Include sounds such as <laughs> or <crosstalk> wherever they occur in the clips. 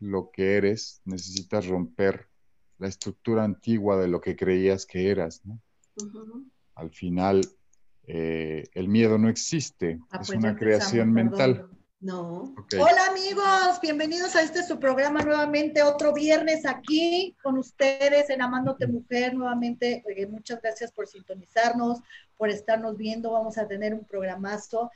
lo que eres, necesitas romper la estructura antigua de lo que creías que eras, ¿no? Al final, eh, el miedo no existe, Ah, es pues una creación mental. No. Hola amigos, bienvenidos a este su programa nuevamente, otro viernes aquí con ustedes en Amándote Mujer. Nuevamente, eh, muchas gracias por sintonizarnos, por estarnos viendo. Vamos a tener un programazo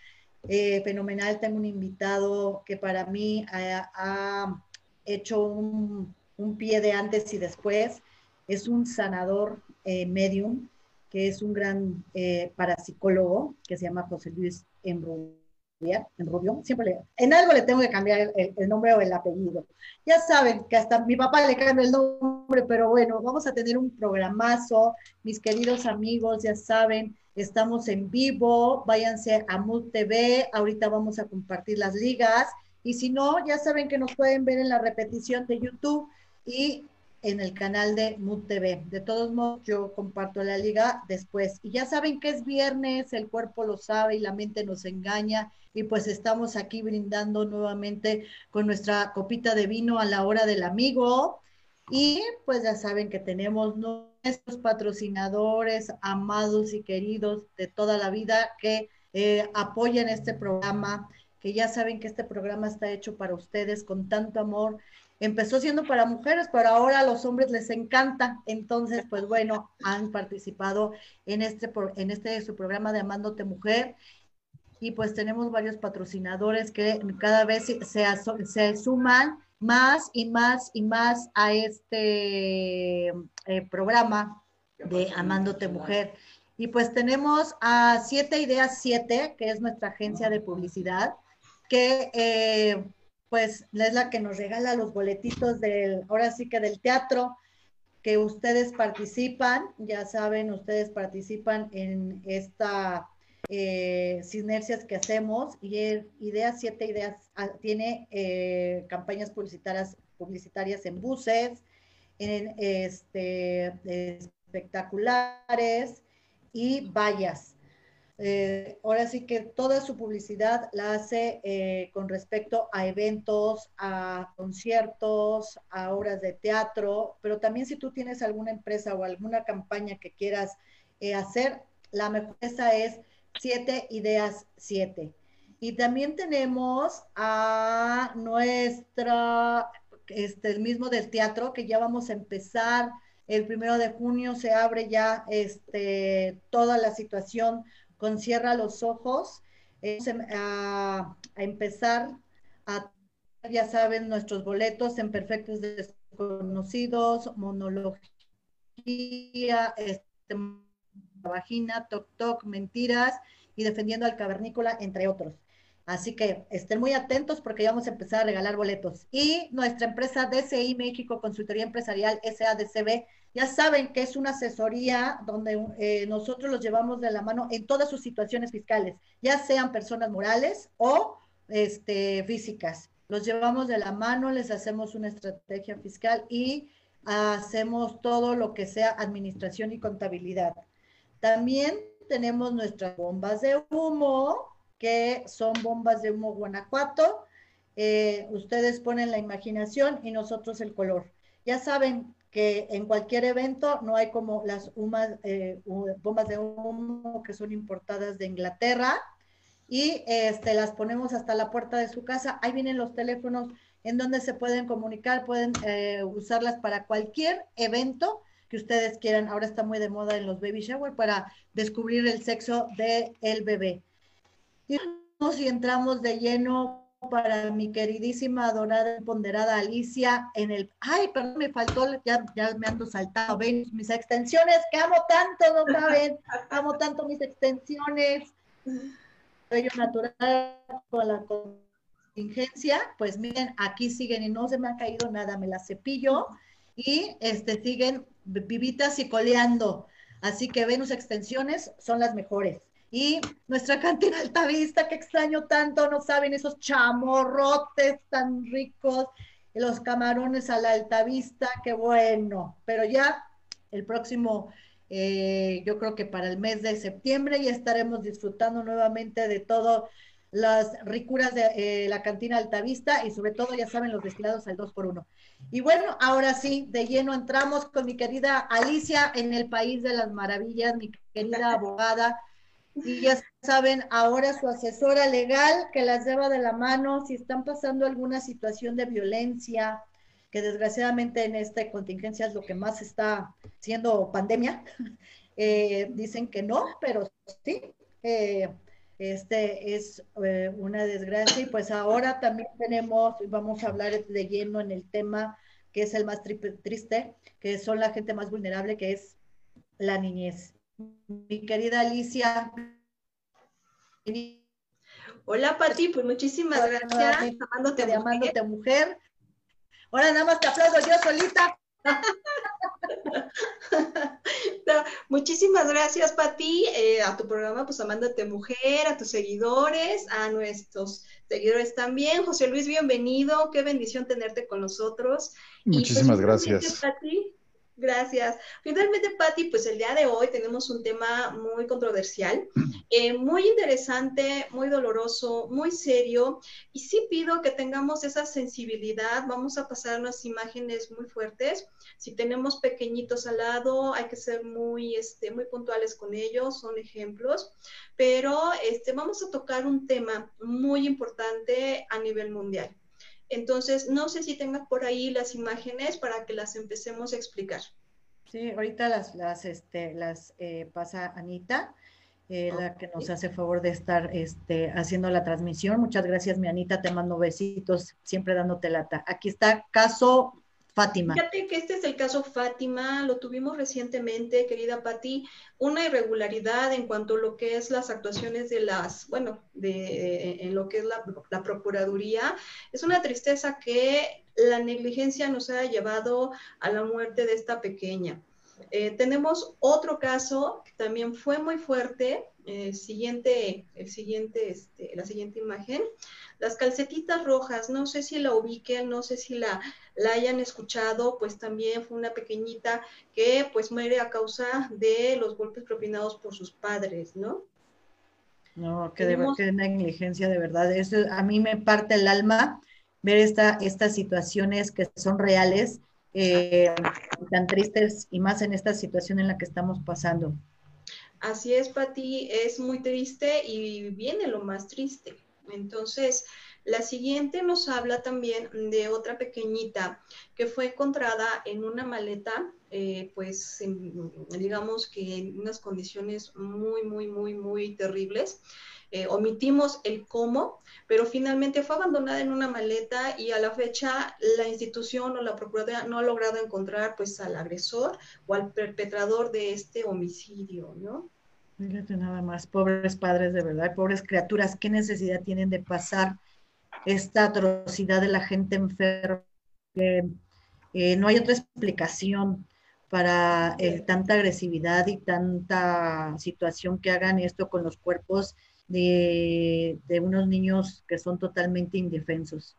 eh, fenomenal. Tengo un invitado que para mí ha, ha hecho un, un pie de antes y después. Es un sanador eh, medium, que es un gran eh, parapsicólogo, que se llama José Luis Enrubia en Rubio, siempre le, en algo le tengo que cambiar el, nombre o el apellido. Ya saben que hasta mi papá le cambia el nombre, pero bueno, vamos a tener un programazo, mis queridos amigos, ya saben, estamos en vivo, váyanse a Mood TV, ahorita vamos a compartir las ligas, y si no, ya saben que nos pueden ver en la repetición de YouTube y en el canal de Mood TV. De todos modos, yo comparto la liga después. Y ya saben que es viernes, el cuerpo lo sabe y la mente nos engaña. Y pues estamos aquí brindando nuevamente con nuestra copita de vino a la hora del amigo. Y pues ya saben que tenemos nuestros patrocinadores amados y queridos de toda la vida que eh, apoyan este programa, que ya saben que este programa está hecho para ustedes con tanto amor empezó siendo para mujeres, pero ahora a los hombres les encanta. Entonces, pues bueno, han participado en este, en este su programa de Amándote Mujer. Y pues tenemos varios patrocinadores que cada vez se, se suman más y más y más a este eh, programa de Amándote Mujer. Y pues tenemos a Siete Ideas 7, que es nuestra agencia de publicidad, que eh, pues es la que nos regala los boletitos del, ahora sí que del teatro, que ustedes participan, ya saben, ustedes participan en esta eh, sinergias que hacemos y Ideas 7 Ideas ah, tiene eh, campañas publicitarias, publicitarias en buses, en este, espectaculares y vallas. Eh, ahora sí que toda su publicidad la hace eh, con respecto a eventos, a conciertos, a obras de teatro, pero también si tú tienes alguna empresa o alguna campaña que quieras eh, hacer, la mejor es 7 ideas 7. Y también tenemos a nuestra, este, el mismo del teatro, que ya vamos a empezar. El primero de junio se abre ya este, toda la situación con Cierra los Ojos, eh, a, a, empezar a, ya saben, nuestros boletos en Perfectos Desconocidos, Monología, este, Vagina, Toc Toc, Mentiras y Defendiendo al Cavernícola, entre otros. Así que estén muy atentos porque ya vamos a empezar a regalar boletos. Y nuestra empresa DCI México Consultoría Empresarial SADCB, ya saben que es una asesoría donde eh, nosotros los llevamos de la mano en todas sus situaciones fiscales, ya sean personas morales o este, físicas. Los llevamos de la mano, les hacemos una estrategia fiscal y hacemos todo lo que sea administración y contabilidad. También tenemos nuestras bombas de humo, que son bombas de humo Guanajuato. Eh, ustedes ponen la imaginación y nosotros el color. Ya saben que en cualquier evento no hay como las humas, eh, bombas de humo que son importadas de Inglaterra y este, las ponemos hasta la puerta de su casa. Ahí vienen los teléfonos en donde se pueden comunicar, pueden eh, usarlas para cualquier evento que ustedes quieran. Ahora está muy de moda en los baby shower para descubrir el sexo del el bebé. Y y entramos de lleno para mi queridísima, adorada, ponderada Alicia en el... Ay, perdón, me faltó, ya, ya me ando saltado, ven mis extensiones, que amo tanto, no saben, <laughs> amo tanto mis extensiones. Bello natural con la contingencia, pues miren, aquí siguen y no se me ha caído nada, me las cepillo y este, siguen vivitas y coleando. Así que Venus Extensiones son las mejores. Y nuestra cantina altavista, que extraño tanto, no saben, esos chamorrotes tan ricos, los camarones a la altavista, qué bueno. Pero ya el próximo, eh, yo creo que para el mes de septiembre ya estaremos disfrutando nuevamente de todo las ricuras de eh, la cantina Altavista y sobre todo, ya saben, los destilados al 2 por 1 Y bueno, ahora sí, de lleno entramos con mi querida Alicia en el País de las Maravillas, mi querida abogada. Y ya saben, ahora su asesora legal que las lleva de la mano si están pasando alguna situación de violencia, que desgraciadamente en esta contingencia es lo que más está siendo pandemia. <laughs> Eh, dicen que no, pero sí. Eh, este es eh, una desgracia y pues ahora también tenemos, vamos a hablar de lleno en el tema que es el más triste, que son la gente más vulnerable, que es la niñez. Mi querida Alicia. Hola Pati, pues muchísimas gracias. Amándote, de amándote mujer. Ahora nada más te aplaudo yo solita. <laughs> muchísimas gracias, Pati, eh, a tu programa, pues Amándote Mujer, a tus seguidores, a nuestros seguidores también. José Luis, bienvenido, qué bendición tenerte con nosotros. Pues, muchísimas gracias. Pati, Gracias. Finalmente, Patti, pues el día de hoy tenemos un tema muy controversial, <clears throat> eh, muy interesante, muy doloroso, muy serio, y sí pido que tengamos esa sensibilidad. Vamos a pasar unas imágenes muy fuertes. Si tenemos pequeñitos al lado, hay que ser muy, este, muy puntuales con ellos, son ejemplos, pero este, vamos a tocar un tema muy importante a nivel mundial. Entonces, no sé si tengas por ahí las imágenes para que las empecemos a explicar. Sí, ahorita las, las, este, las eh, pasa Anita, eh, la que nos hace favor de estar este, haciendo la transmisión. Muchas gracias, mi Anita, te mando besitos, siempre dándote lata. Aquí está caso Fátima. Fíjate que este es el caso Fátima, lo tuvimos recientemente, querida Patti, una irregularidad en cuanto a lo que es las actuaciones de las, bueno, de, en lo que es la, la Procuraduría. Es una tristeza que la negligencia nos haya llevado a la muerte de esta pequeña. Eh, tenemos otro caso que también fue muy fuerte, eh, siguiente, el siguiente, este, la siguiente imagen. Las calcetitas rojas, no sé si la ubiquen, no sé si la, la hayan escuchado, pues también fue una pequeñita que pues muere a causa de los golpes propinados por sus padres, ¿no? No, que de que negligencia de verdad. Eso a mí me parte el alma ver esta, estas situaciones que son reales, eh, tan tristes y más en esta situación en la que estamos pasando. Así es, Pati, es muy triste y viene lo más triste. Entonces, la siguiente nos habla también de otra pequeñita que fue encontrada en una maleta, eh, pues digamos que en unas condiciones muy, muy, muy, muy terribles. Eh, omitimos el cómo, pero finalmente fue abandonada en una maleta y a la fecha la institución o la Procuraduría no ha logrado encontrar pues al agresor o al perpetrador de este homicidio, ¿no? Fíjate nada más, pobres padres de verdad, pobres criaturas, ¿qué necesidad tienen de pasar esta atrocidad de la gente enferma? Eh, no hay otra explicación para eh, tanta agresividad y tanta situación que hagan esto con los cuerpos de, unos niños que son totalmente indefensos.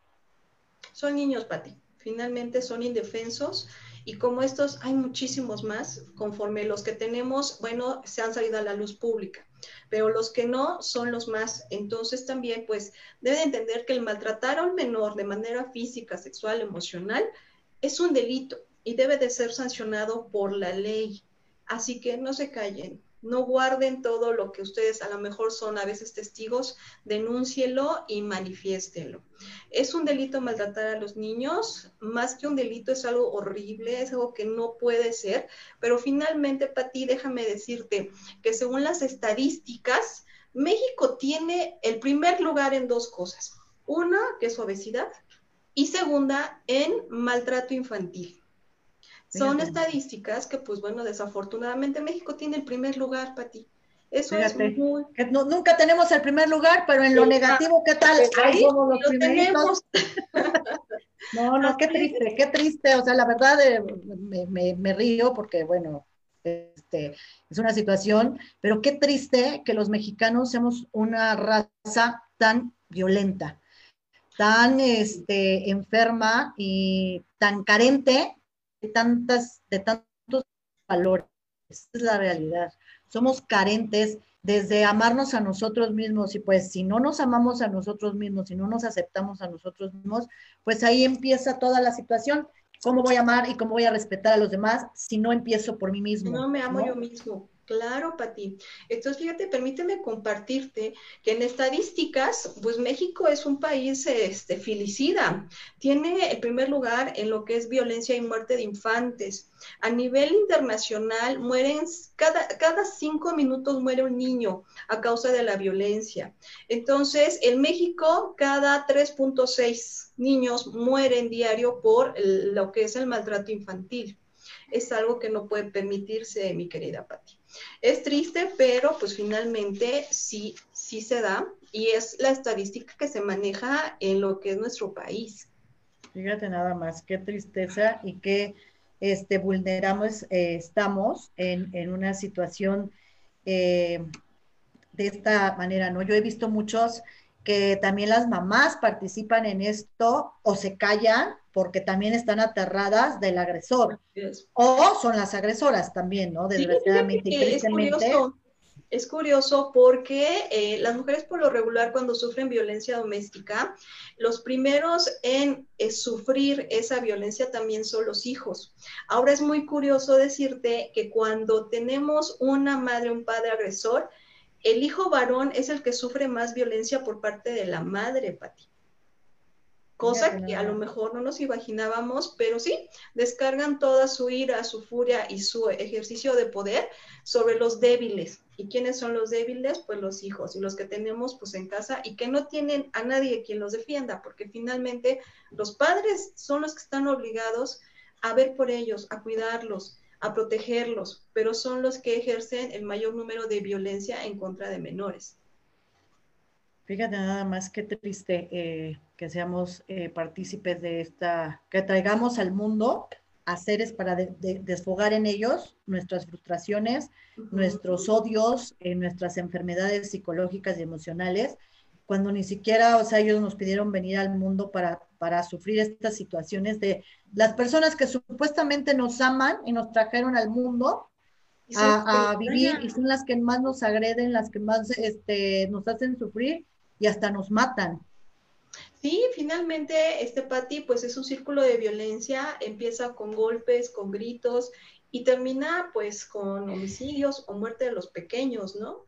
Son niños, Pati, finalmente son indefensos y como estos hay muchísimos más, conforme los que tenemos, bueno, se han salido a la luz pública, pero los que no son los más. Entonces también, pues, debe entender que el maltratar a un menor de manera física, sexual, emocional, es un delito y debe de ser sancionado por la ley. Así que no se callen, no guarden todo lo que ustedes a lo mejor son a veces testigos, denúncielo y manifiéstelo. Es un delito maltratar a los niños, más que un delito es algo horrible, es algo que no puede ser, pero finalmente, Pati, déjame decirte que según las estadísticas, México tiene el primer lugar en dos cosas. Una, que es obesidad, y segunda, en maltrato infantil. Son estadísticas que, pues bueno, desafortunadamente México tiene el primer lugar, Pati. Eso es muy... nunca tenemos el primer lugar, pero en lo negativo, ¿qué tal? Ahí somos los Tenemos. <laughs> no, no, qué triste, qué triste. O sea, la verdad eh, me, río porque, bueno, este, es una situación, pero qué triste que los mexicanos seamos una raza tan violenta, tan este, enferma y tan carente tantas, de tantos valores. Esa es la realidad. Somos carentes desde amarnos a nosotros mismos y pues si no nos amamos a nosotros mismos, si no nos aceptamos a nosotros mismos, pues ahí empieza toda la situación. ¿Cómo voy a amar y cómo voy a respetar a los demás si no empiezo por mí mismo? No me amo yo mismo. Claro, Pati. Entonces, fíjate, permíteme compartirte que en estadísticas, pues México es un país este, filicida. Tiene el primer lugar en lo que es violencia y muerte de infantes. A nivel internacional, mueren, cada, cada cinco minutos muere un niño a causa de la violencia. Entonces, en México, cada 3.6 niños mueren diario por lo que es el maltrato infantil. Es algo que no puede permitirse, mi querida Pati. Es triste, pero pues finalmente sí, sí se da y es la estadística que se maneja en lo que es nuestro país. Fíjate nada más, qué tristeza y qué este, vulneramos eh, estamos en, una situación eh, de esta manera, ¿no? Yo he visto muchos que también las mamás participan en esto o se callan porque también están aterradas del agresor. O son las agresoras también, ¿no? Desgraciadamente y tristemente. Es curioso, porque eh, las mujeres por lo regular cuando sufren violencia doméstica, los primeros en eh, sufrir esa violencia también son los hijos. Ahora es muy curioso decirte que cuando tenemos una madre, un padre agresor, el hijo varón es el que sufre más violencia por parte de la madre, Pati. Cosa que a lo mejor no nos imaginábamos, pero sí, descargan toda su ira, su furia y su ejercicio de poder sobre los débiles. ¿Y quiénes son los débiles? Pues los hijos y los que tenemos pues en casa y que no tienen a nadie quien los defienda, porque finalmente los padres son los que están obligados a ver por ellos, a cuidarlos, a protegerlos, pero son los que ejercen el mayor número de violencia en contra de menores. Fíjate nada más qué triste eh, que seamos eh, partícipes de esta, que traigamos al mundo a seres para desfogar en ellos nuestras frustraciones, nuestros odios, eh, nuestras enfermedades psicológicas y emocionales, cuando ni siquiera, o sea, ellos nos pidieron venir al mundo para, para sufrir estas situaciones de las personas que supuestamente nos aman y nos trajeron al mundo a, vivir y son las que más nos agreden, las que más este, nos hacen sufrir y hasta nos matan. Sí, finalmente, este Pati, pues es un círculo de violencia, empieza con golpes, con gritos y termina pues con homicidios o muerte de los pequeños, ¿no?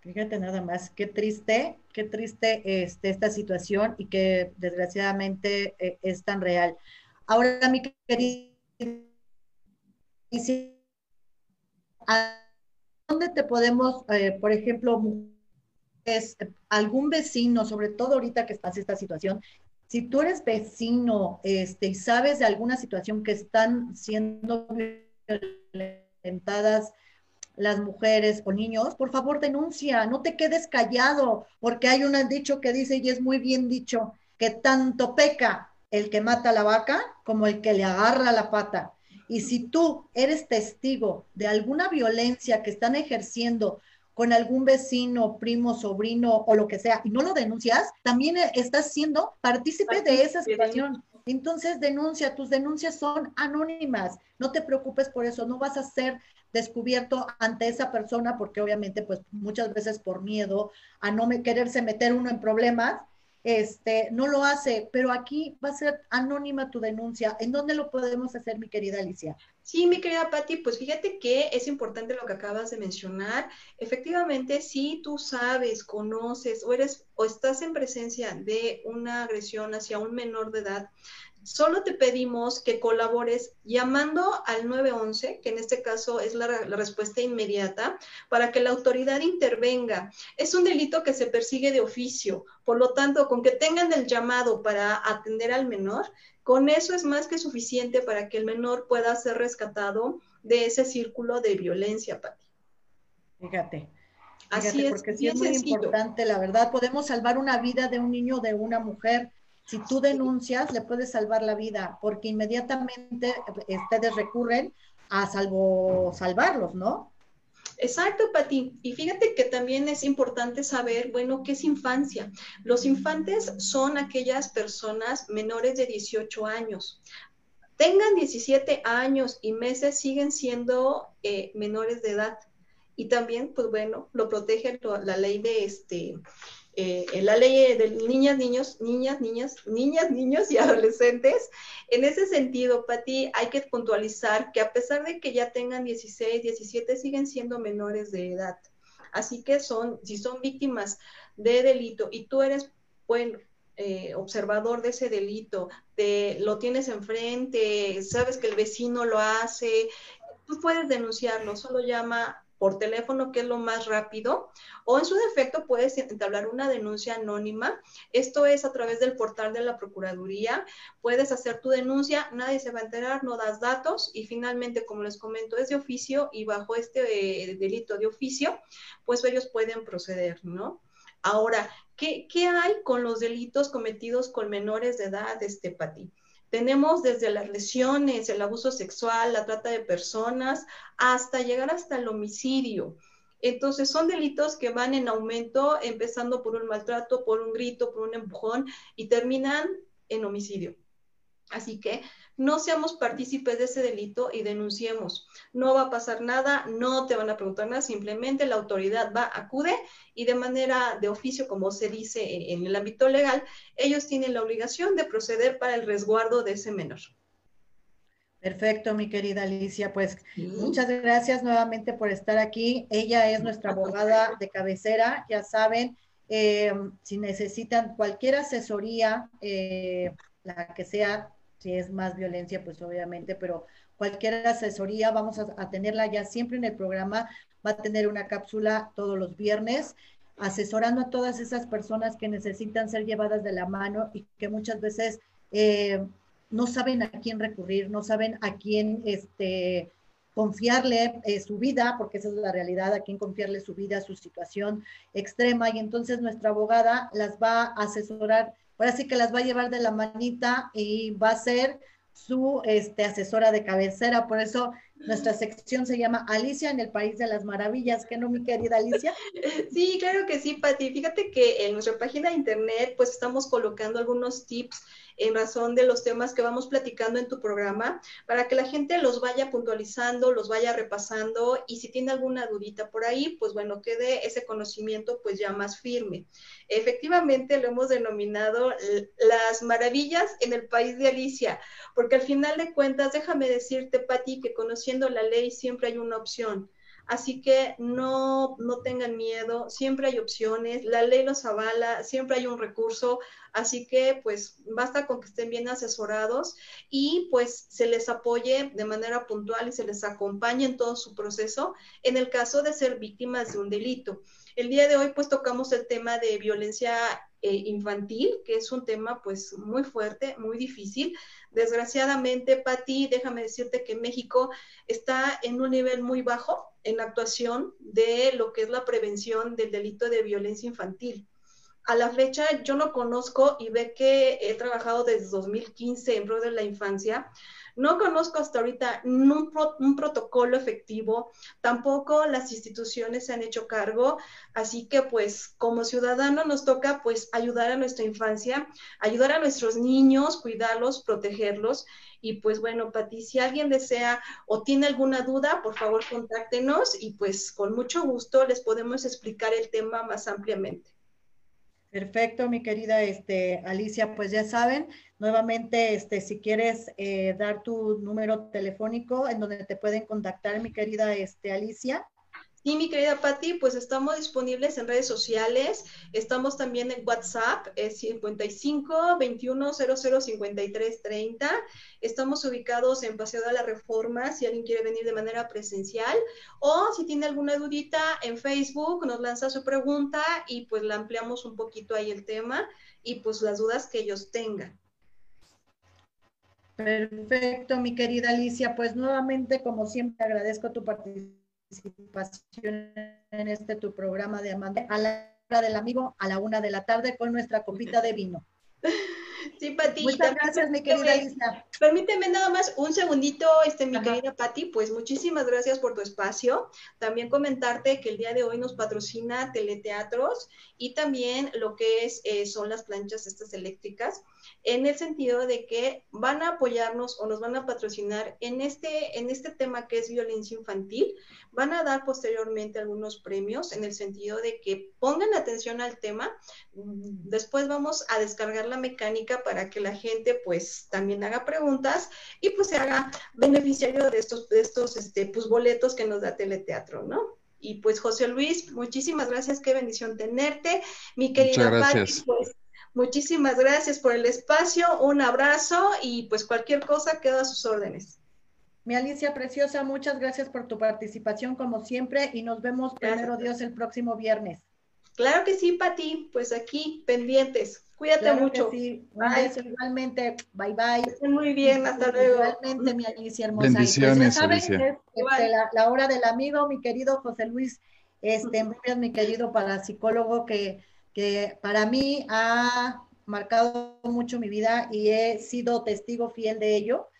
Fíjate nada más, qué triste, qué triste este, esta situación y que desgraciadamente eh, es tan real. Ahora, mi querida, ¿a dónde te podemos, eh, por ejemplo, es algún vecino, sobre todo ahorita que en esta situación, si tú eres vecino este, y sabes de alguna situación que están siendo violentadas, las mujeres o niños, por favor denuncia, no te quedes callado, porque hay un dicho que dice, y es muy bien dicho, que tanto peca el que mata a la vaca como el que le agarra la pata. Y si tú eres testigo de alguna violencia que están ejerciendo con algún vecino, primo, sobrino o lo que sea, y no lo denuncias, también estás siendo partícipe de esa situación. Entonces denuncia, tus denuncias son anónimas, no te preocupes por eso, no vas a ser descubierto ante esa persona, porque obviamente, pues muchas veces por miedo a no me quererse meter uno en problemas, este, no lo hace, pero aquí va a ser anónima tu denuncia. ¿En dónde lo podemos hacer, mi querida Alicia? Sí, mi querida Patti, pues fíjate que es importante lo que acabas de mencionar. Efectivamente, si tú sabes, conoces o eres o estás en presencia de una agresión hacia un menor de edad, Solo te pedimos que colabores llamando al 911, que en este caso es la, respuesta inmediata, para que la autoridad intervenga. Es un delito que se persigue de oficio, por lo tanto, con que tengan el llamado para atender al menor, con eso es más que suficiente para que el menor pueda ser rescatado de ese círculo de violencia, Pati. Fíjate. Así es. Porque sí es muy importante, la verdad, podemos salvar una vida de un niño, de una mujer si tú denuncias, le puedes salvar la vida, porque inmediatamente ustedes recurren a salvo salvarlos, ¿no? Exacto, Pati. Y fíjate que también es importante saber, bueno, ¿qué es infancia? Los infantes son aquellas personas menores de 18 años. Tengan 17 años y meses, siguen siendo eh, menores de edad y también, pues bueno, lo protege la ley de este, eh, la ley de niñas, niños, niñas, niñas, niñas, niños y <laughs> adolescentes. En ese sentido, Pati, hay que puntualizar que a pesar de que ya tengan 16, 17, siguen siendo menores de edad. Así que son, si son víctimas de delito y tú eres, bueno, eh, observador de ese delito, te, lo tienes enfrente, sabes que el vecino lo hace, tú puedes denunciarlo, solo llama por teléfono, que es lo más rápido, o en su defecto puedes entablar una denuncia anónima. Esto es a través del portal de la Procuraduría. Puedes hacer tu denuncia, nadie se va a enterar, no das datos y finalmente, como les comento, es de oficio y bajo este eh, delito de oficio, pues ellos pueden proceder, ¿no? Ahora, ¿qué, ¿qué, hay con los delitos cometidos con menores de edad, este, Pati? Tenemos desde las lesiones, el abuso sexual, la trata de personas, hasta llegar hasta el homicidio. Entonces son delitos que van en aumento, empezando por un maltrato, por un grito, por un empujón y terminan en homicidio. Así que no seamos partícipes de ese delito y denunciemos. No va a pasar nada, no te van a preguntar nada, simplemente la autoridad va, acude y de manera de oficio, como se dice en el ámbito legal, ellos tienen la obligación de proceder para el resguardo de ese menor. Perfecto, mi querida Alicia. Pues muchas gracias nuevamente por estar aquí. Ella es nuestra abogada de cabecera, ya saben, eh, si necesitan cualquier asesoría, eh, la que sea, si es más violencia, pues obviamente, pero cualquier asesoría vamos a, tenerla ya siempre en el programa, va a tener una cápsula todos los viernes asesorando a todas esas personas que necesitan ser llevadas de la mano y que muchas veces eh, no saben a quién recurrir, no saben a quién este, confiarle eh, su vida, porque esa es la realidad, a quién confiarle su vida, su situación extrema. Y entonces nuestra abogada las va a asesorar ahora sí que las va a llevar de la manita y va a ser su este, asesora de cabecera. Por eso nuestra sección se llama Alicia en el País de las Maravillas. ¿Qué no, mi querida Alicia? <laughs> Sí, claro que sí, Pati. Fíjate que en nuestra página de internet, pues estamos colocando algunos tips en razón de los temas que vamos platicando en tu programa, para que la gente los vaya puntualizando, los vaya repasando y si tiene alguna dudita por ahí, pues bueno, quede ese conocimiento pues ya más firme. Efectivamente lo hemos denominado las maravillas en el país de Alicia, porque al final de cuentas, déjame decirte, Patti, que conociendo la ley siempre hay una opción Así que no, no tengan miedo, siempre hay opciones, la ley los avala, siempre hay un recurso, así que pues basta con que estén bien asesorados y pues se les apoye de manera puntual y se les acompañe en todo su proceso en el caso de ser víctimas de un delito. El día de hoy pues tocamos el tema de violencia eh, infantil, que es un tema pues muy fuerte, muy difícil. Desgraciadamente, Patti, déjame decirte que México está en un nivel muy bajo en la actuación de lo que es la prevención del delito de violencia infantil. A la fecha yo no conozco y ve que he trabajado desde 2015 en pro de la infancia. No conozco hasta ahorita un, protocolo efectivo, tampoco las instituciones se han hecho cargo, así que pues como ciudadano nos toca pues ayudar a nuestra infancia, ayudar a nuestros niños, cuidarlos, protegerlos y pues bueno, Pati, si alguien desea o tiene alguna duda, por favor contáctenos y pues con mucho gusto les podemos explicar el tema más ampliamente. Perfecto, mi querida este, Alicia, pues ya saben, nuevamente, este, si quieres eh, dar tu número telefónico en donde te pueden contactar, mi querida este, Alicia. Sí, mi querida Patti, pues estamos disponibles en redes sociales, estamos también en WhatsApp, es 55 21 00 53 30. Estamos ubicados en Paseo de la Reforma, si alguien quiere venir de manera presencial, o si tiene alguna dudita en Facebook, nos lanza su pregunta y pues la ampliamos un poquito ahí el tema y pues las dudas que ellos tengan. Perfecto, mi querida Alicia, pues nuevamente, como siempre, agradezco tu participación en este tu programa de Amanda a la hora del amigo a la una de la tarde con nuestra copita de vino. Sí, Pati. Muchas gracias, mi querida Lisa. Permíteme nada más un segundito, este, mi querida Pati, pues muchísimas gracias por tu espacio. También comentarte que el día de hoy nos patrocina Teleteatros y también lo que es, eh, son las planchas estas eléctricas. En el sentido de que van a apoyarnos o nos van a patrocinar en este, en este tema que es violencia infantil. Van a dar posteriormente algunos premios en el sentido de que pongan atención al tema. Después vamos a descargar la mecánica para que la gente pues también haga preguntas y pues se haga beneficiario de estos, de estos este, pues, boletos que nos da Teleteatro, ¿no? Y pues José Luis, muchísimas gracias, qué bendición tenerte. Mi querida Patti, pues muchísimas gracias por el espacio, un abrazo y pues cualquier cosa queda a sus órdenes. Mi Alicia Preciosa, muchas gracias por tu participación como siempre y nos vemos primero Dios el próximo viernes. Claro que sí, Pati, pues aquí pendientes. Cuídate mucho. sí. igualmente. Bye bye. Estén muy bien, hasta luego. Igualmente, mi Alicia hermosa. Bendiciones, pues, Alicia. Este, la, hora del amigo, mi querido José Luis, este, mi querido parapsicólogo, que, que para mí ha marcado mucho mi vida y he sido testigo fiel de ello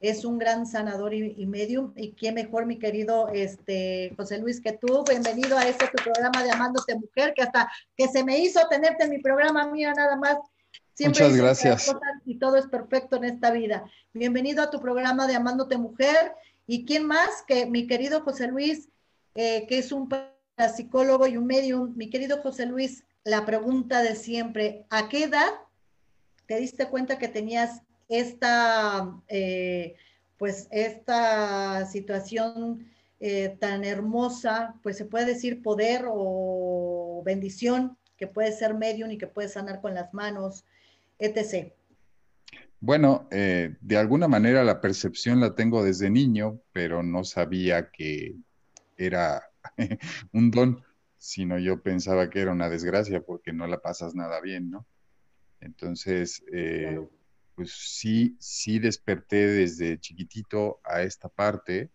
es un gran sanador y, medium. Y qué mejor, mi querido este, José Luis, que tú. Bienvenido a este tu programa de Amándote Mujer, que hasta que se me hizo tenerte en mi programa, mía, nada más. Siempre Muchas gracias. Y todo es perfecto en esta vida. Bienvenido a tu programa de Amándote Mujer. ¿Y quién más que mi querido José Luis, eh, que es un psicólogo y un medium? Mi querido José Luis, la pregunta de siempre, ¿a qué edad te diste cuenta que tenías esta, eh, pues esta situación eh, tan hermosa, pues se puede decir poder o bendición, que puede ser medium y que puede sanar con las manos, etc. Bueno, eh, de alguna manera la percepción la tengo desde niño, pero no sabía que era <laughs> un don, sino yo pensaba que era una desgracia porque no la pasas nada bien, ¿no? Entonces, pues sí, sí desperté desde chiquitito a esta parte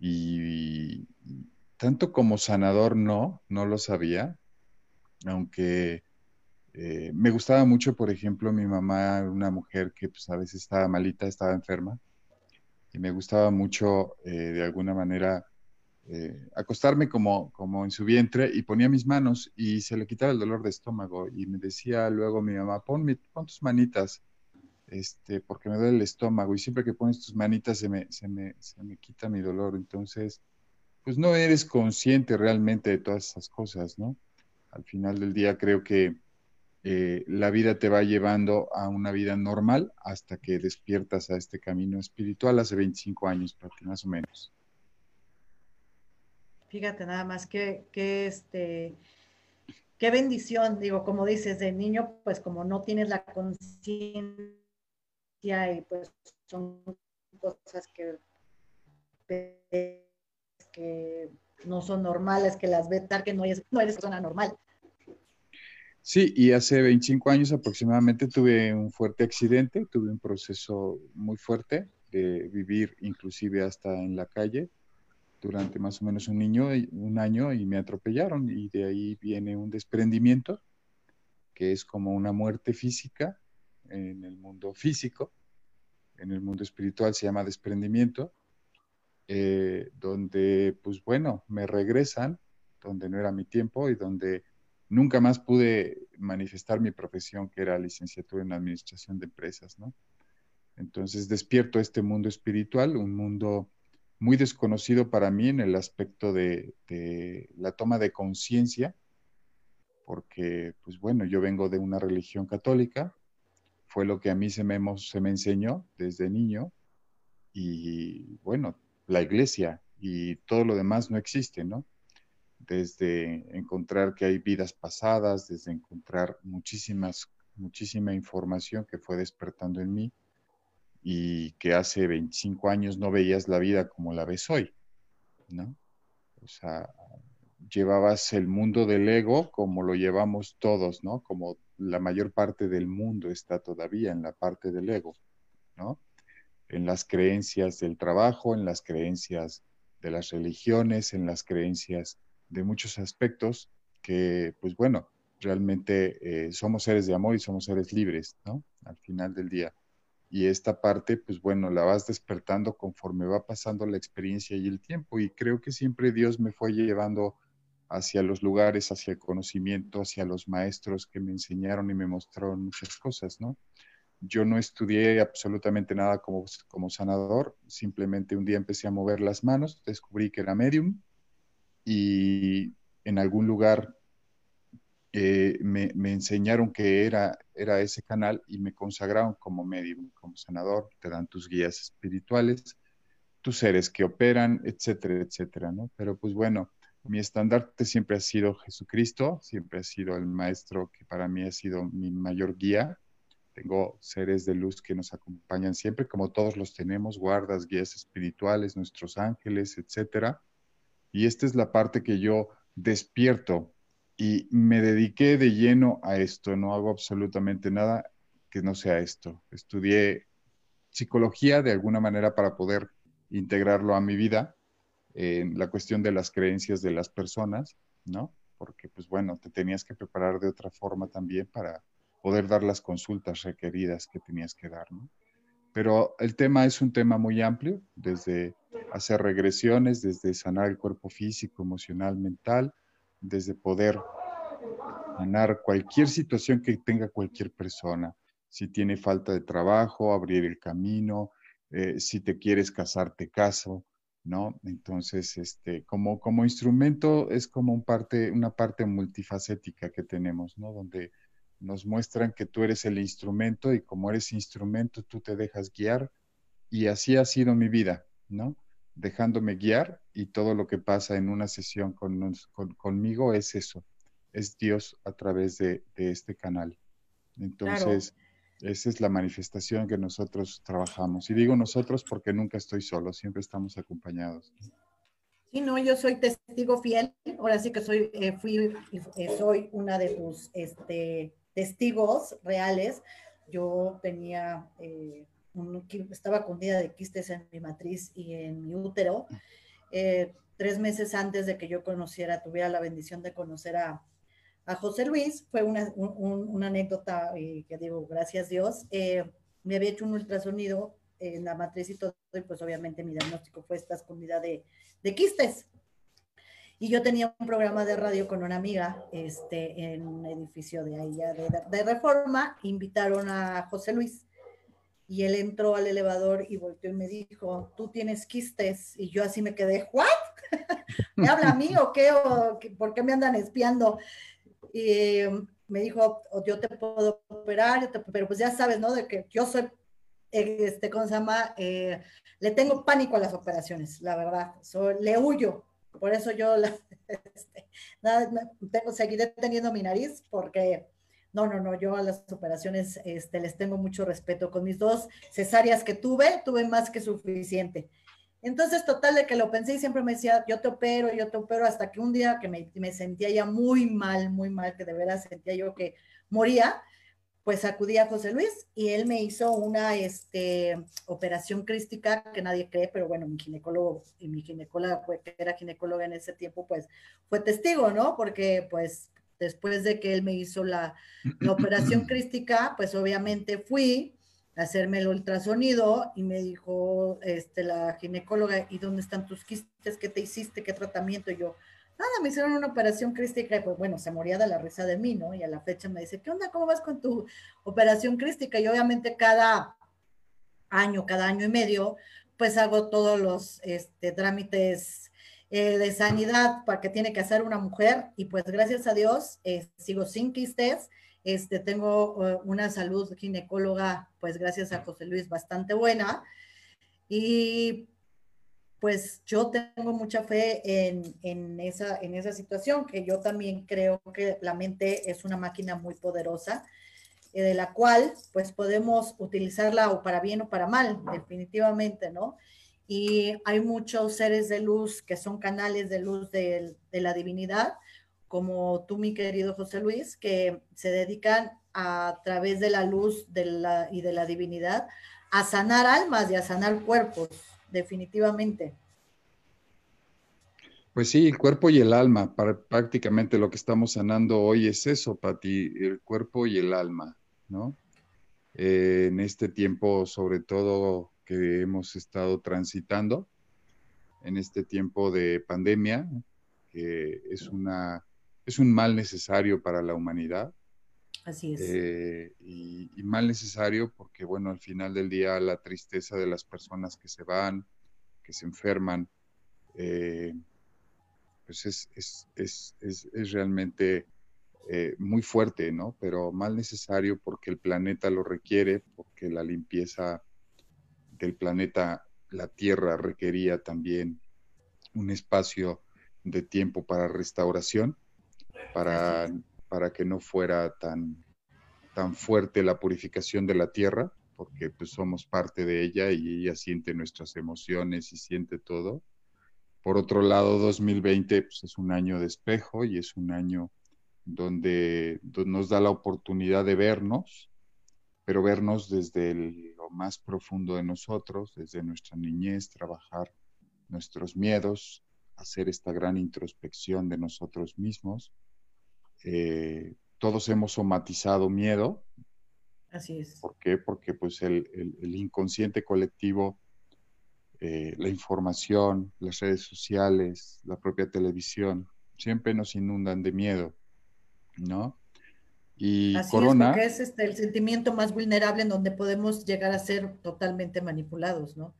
y, tanto como sanador no, no lo sabía, aunque eh, me gustaba mucho, por ejemplo, mi mamá, una mujer que pues a veces estaba malita, estaba enferma, y me gustaba mucho eh, de alguna manera eh, acostarme como, como en su vientre y ponía mis manos y se le quitaba el dolor de estómago y me decía luego mi mamá, pon, pon tus manitas este, porque me duele el estómago y siempre que pones tus manitas se me, se me, se me quita mi dolor. Entonces, pues no eres consciente realmente de todas esas cosas, ¿no? Al final del día creo que eh, la vida te va llevando a una vida normal hasta que despiertas a este camino espiritual hace 25 años, más o menos. Fíjate nada más que, que este, qué bendición, digo, como dices, de niño, pues como no tienes la conciencia y pues son cosas que, que no son normales, que las ves tal que no eres, no eres persona normal. Sí, y hace 25 años aproximadamente tuve un fuerte accidente, tuve un proceso muy fuerte de vivir inclusive hasta en la calle durante más o menos un, niño, un año y me atropellaron y de ahí viene un desprendimiento que es como una muerte física en el mundo físico, en el mundo espiritual se llama desprendimiento, eh, donde, pues bueno, me regresan, donde no era mi tiempo y donde nunca más pude manifestar mi profesión, que era licenciatura en administración de empresas, ¿no? Entonces despierto este mundo espiritual, un mundo muy desconocido para mí en el aspecto de, la toma de conciencia, porque, pues bueno, yo vengo de una religión católica, fue lo que a mí se me, se me enseñó desde niño y bueno, la iglesia y todo lo demás no existe, ¿no? Desde encontrar que hay vidas pasadas, desde encontrar muchísimas, muchísima información que fue despertando en mí y que hace 25 años no veías la vida como la ves hoy, ¿no? O sea, llevabas el mundo del ego como lo llevamos todos, ¿no? Como la mayor parte del mundo está todavía en la parte del ego, ¿no? En las creencias del trabajo, en las creencias de las religiones, en las creencias de muchos aspectos que, pues bueno, realmente eh, somos seres de amor y somos seres libres, ¿no? Al final del día. Y esta parte, pues bueno, la vas despertando conforme va pasando la experiencia y el tiempo. Y creo que siempre Dios me fue llevando hacia los lugares, hacia el conocimiento, hacia los maestros que me enseñaron y me mostraron muchas cosas, ¿no? Yo no estudié absolutamente nada como, como sanador, simplemente un día empecé a mover las manos, descubrí que era medium y en algún lugar eh, me, enseñaron que era, era ese canal y me consagraron como medium, como sanador, te dan tus guías espirituales, tus seres que operan, etcétera, etcétera, ¿no? Pero pues bueno, mi estandarte siempre ha sido Jesucristo, siempre ha sido el maestro que para mí ha sido mi mayor guía. Tengo seres de luz que nos acompañan siempre, como todos los tenemos, guardas, guías espirituales, nuestros ángeles, etcétera. Y esta es la parte que yo despierto y me dediqué de lleno a esto. No hago absolutamente nada que no sea esto. Estudié psicología de alguna manera para poder integrarlo a mi vida en la cuestión de las creencias de las personas, ¿no? Porque, pues bueno, te tenías que preparar de otra forma también para poder dar las consultas requeridas que tenías que dar, ¿no? Pero el tema es un tema muy amplio, desde hacer regresiones, desde sanar el cuerpo físico, emocional, mental, desde poder sanar cualquier situación que tenga cualquier persona. Si tiene falta de trabajo, abrir el camino, eh, si te quieres casar, te caso, ¿no? Entonces, este, como, como instrumento es como un parte, una parte multifacética que tenemos, ¿no? Donde nos muestran que tú eres el instrumento y como eres instrumento, tú te dejas guiar y así ha sido mi vida, ¿no? Dejándome guiar y todo lo que pasa en una sesión con, conmigo es eso, es Dios a través de, este canal. Entonces, esa es la manifestación que nosotros trabajamos. Y digo nosotros porque nunca estoy solo, siempre estamos acompañados. Sí, no, yo soy testigo fiel. Ahora sí que soy, eh, fui, eh, soy una de tus este, testigos reales. Yo tenía, eh, estaba cundida de quistes en mi matriz y en mi útero. Tres meses antes de que yo conociera, tuviera la bendición de conocer a, José Luis, fue una, anécdota eh, que digo, gracias Dios, eh, me había hecho un ultrasonido en la matriz y todo, y pues obviamente mi diagnóstico fue esta escondida de, quistes. Y yo tenía un programa de radio con una amiga este, en un edificio de ahí de, de, Reforma, invitaron a José Luis y él entró al elevador y volteó y me dijo, tú tienes quistes. Y yo así me quedé, ¿what? <laughs> ¿Me habla a mí o qué? ¿O ¿Por qué me andan espiando? y me dijo, yo te puedo operar, pero pues ya sabes, ¿no? De que yo soy, este, ¿cómo se llama? Eh, le tengo pánico a las operaciones, la verdad, soy, le huyo, por eso yo <laughs> este, tengo, seguiré teniendo mi nariz porque no, no, no, yo a las operaciones este, les tengo mucho respeto. Con mis dos cesáreas que tuve, tuve más que suficiente. Entonces, total de que lo pensé y siempre me decía, yo te opero, yo te opero, hasta que un día que me, sentía ya muy mal, muy mal, que de veras sentía yo que moría, pues acudí a José Luis y él me hizo una este, operación crística que nadie cree, pero bueno, mi ginecólogo y mi ginecóloga, que era ginecóloga en ese tiempo, pues fue testigo, ¿no? Porque pues después de que él me hizo la, <clears throat> la operación crística, pues obviamente fui, hacerme el ultrasonido y me dijo este, la ginecóloga, ¿y dónde están tus quistes? ¿Qué te hiciste? ¿Qué tratamiento? Y yo, nada, me hicieron una operación crística y pues bueno, se moría de la risa de mí, ¿no? Y a la fecha me dice, ¿qué onda? ¿Cómo vas con tu operación crística? Y obviamente cada año, cada año y medio, pues hago todos los este, trámites eh, de sanidad para que tiene que hacer una mujer y pues gracias a Dios eh, sigo sin quistes este, tengo eh, una salud ginecóloga, pues gracias a José Luis, bastante buena. Y pues yo tengo mucha fe en, esa, en esa situación, que yo también creo que la mente es una máquina muy poderosa, eh, de la cual pues podemos utilizarla o para bien o para mal, definitivamente, ¿no? Y hay muchos seres de luz que son canales de luz de, la divinidad, como tú, mi querido José Luis, que se dedican a, través de la luz de la, y de la divinidad a sanar almas y a sanar cuerpos, definitivamente. Pues sí, el cuerpo y el alma, prácticamente lo que estamos sanando hoy es eso, Pati, el cuerpo y el alma, ¿no? Eh, en este tiempo, sobre todo que hemos estado transitando, en este tiempo de pandemia, que es, una, es un mal necesario para la humanidad. Así es. Eh, y, mal necesario porque, bueno, al final del día la tristeza de las personas que se van, que se enferman, eh, pues es, es, es, es realmente eh, muy fuerte, ¿no? Pero mal necesario porque el planeta lo requiere, porque la limpieza del planeta, la Tierra, requería también un espacio de tiempo para restauración, para, para que no fuera tan, tan fuerte la purificación de la Tierra, porque pues somos parte de ella y ella siente nuestras emociones y siente todo. Por otro lado, 2020 pues, es un año de espejo y es un año donde, nos da la oportunidad de vernos, pero vernos desde lo más profundo de nosotros, desde nuestra niñez, trabajar nuestros miedos, hacer esta gran introspección de nosotros mismos. Eh, todos hemos somatizado miedo. Así es. ¿Por qué? Porque pues el, inconsciente colectivo, eh, la información, las redes sociales, la propia televisión, siempre nos inundan de miedo. ¿no? Y Corona. Es porque es este, el sentimiento más vulnerable en donde podemos llegar a ser totalmente manipulados, ¿no?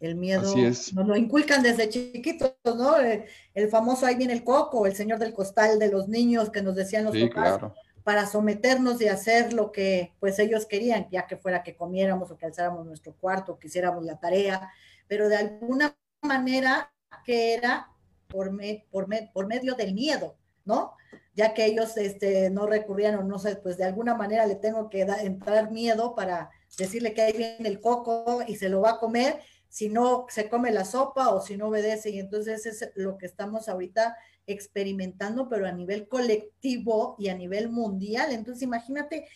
El miedo nos lo inculcan desde chiquitos, ¿no? El, famoso ahí viene el coco, el señor del costal de los niños que nos decían los papás para someternos y hacer lo que pues ellos querían, ya que fuera que comiéramos o que alzáramos nuestro cuarto, que hiciéramos la tarea, pero de alguna manera que era por, por, por medio del miedo, ¿no? Ya que ellos este, no recurrían o no sé, pues de alguna manera le tengo que entrar miedo para decirle que ahí viene el coco y se lo va a comer, si no se come la sopa o si no obedece. Y entonces es lo que estamos ahorita experimentando, pero a nivel colectivo y a nivel mundial. Entonces imagínate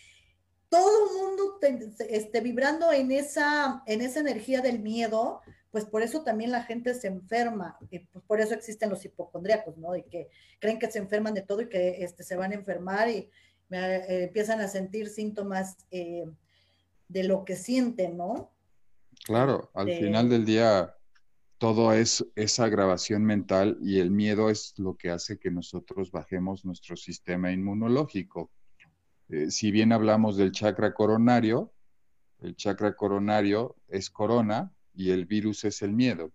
todo el mundo este, vibrando en esa, en esa energía del miedo, pues por eso también la gente se enferma, y pues por eso existen los hipocondríacos, ¿no? Y que creen que se enferman de todo y que este, se van a enfermar y eh, empiezan a sentir síntomas eh, de lo que sienten, ¿no? Claro, al final del día todo es esa grabación mental y el miedo es lo que hace que nosotros bajemos nuestro sistema inmunológico. Eh, si bien hablamos del chakra coronario, el chakra coronario es corona, y el virus es el miedo.